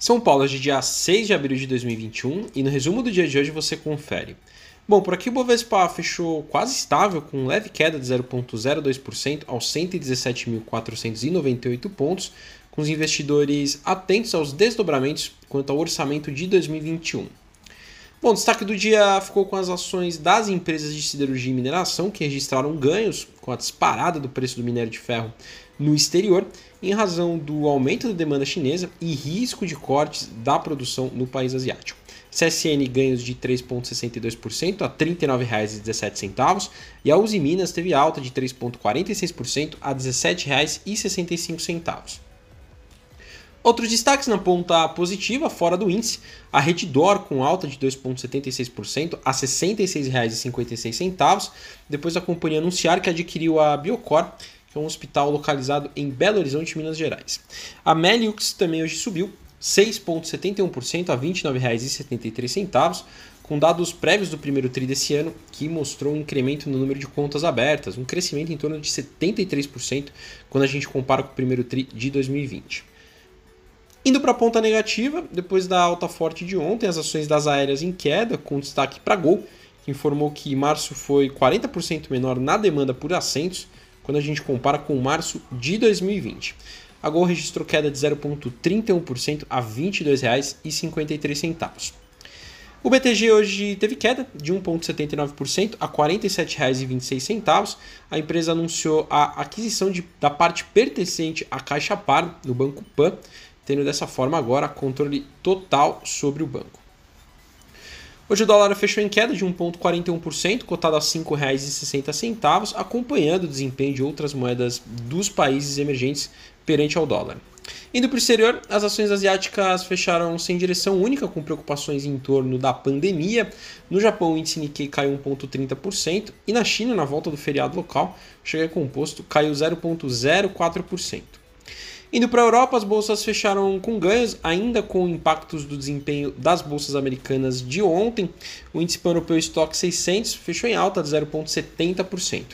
São Paulo é de dia 6 de abril de 2021 e no resumo do dia de hoje você confere. Bom, por aqui o Bovespa fechou quase estável, com leve queda de 0,02% aos 117.498 pontos, com os investidores atentos aos desdobramentos quanto ao orçamento de 2021. Bom, destaque do dia ficou com as ações das empresas de siderurgia e mineração, que registraram ganhos com a disparada do preço do minério de ferro no exterior, em razão do aumento da demanda chinesa e risco de cortes da produção no país asiático. CSN ganhos de 3,62% a R$ 39,17 e a Uzi Minas teve alta de 3,46% a R$ 17,65. Outros destaques na ponta positiva, fora do índice, a Reddor com alta de 2,76% a R$ 66,56, depois da companhia anunciar que adquiriu a Biocor, que é um hospital localizado em Belo Horizonte, Minas Gerais. A Meliux também hoje subiu 6,71% a R$ 29,73, com dados prévios do primeiro TRI desse ano, que mostrou um incremento no número de contas abertas, um crescimento em torno de 73% quando a gente compara com o primeiro TRI de 2020. Indo para a ponta negativa, depois da alta forte de ontem, as ações das aéreas em queda, com destaque para Gol, que informou que março foi 40% menor na demanda por assentos, quando a gente compara com março de 2020. A Gol registrou queda de 0,31% a R$ 22,53. O BTG hoje teve queda de 1,79% a R$ 47,26. A empresa anunciou a aquisição de, da parte pertencente à Caixa Par no Banco Pan, tendo dessa forma agora controle total sobre o banco. Hoje o dólar fechou em queda de 1,41%, cotado a R$ 5,60, acompanhando o desempenho de outras moedas dos países emergentes perante ao dólar. Indo para o exterior, as ações asiáticas fecharam sem direção única, com preocupações em torno da pandemia. No Japão, o índice Nikkei caiu 1,30% e na China, na volta do feriado local, Xangai Composto caiu 0,04%. Indo para a Europa, as bolsas fecharam com ganhos, ainda com impactos do desempenho das bolsas americanas de ontem. O índice pan-europeu Stock 600 fechou em alta de 0,70%.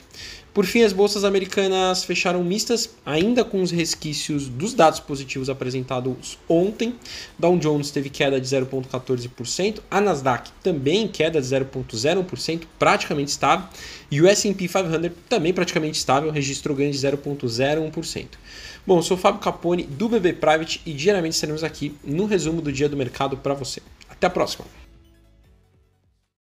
Por fim, as bolsas americanas fecharam mistas, ainda com os resquícios dos dados positivos apresentados ontem. Dow Jones teve queda de 0,14%, a Nasdaq também queda de 0,01%, praticamente estável, e o S&P 500 também praticamente estável, registrou ganho de 0,01%. Bom, eu sou o Fábio Capone do BB Private e diariamente estaremos aqui no resumo do dia do mercado para você. Até a próxima!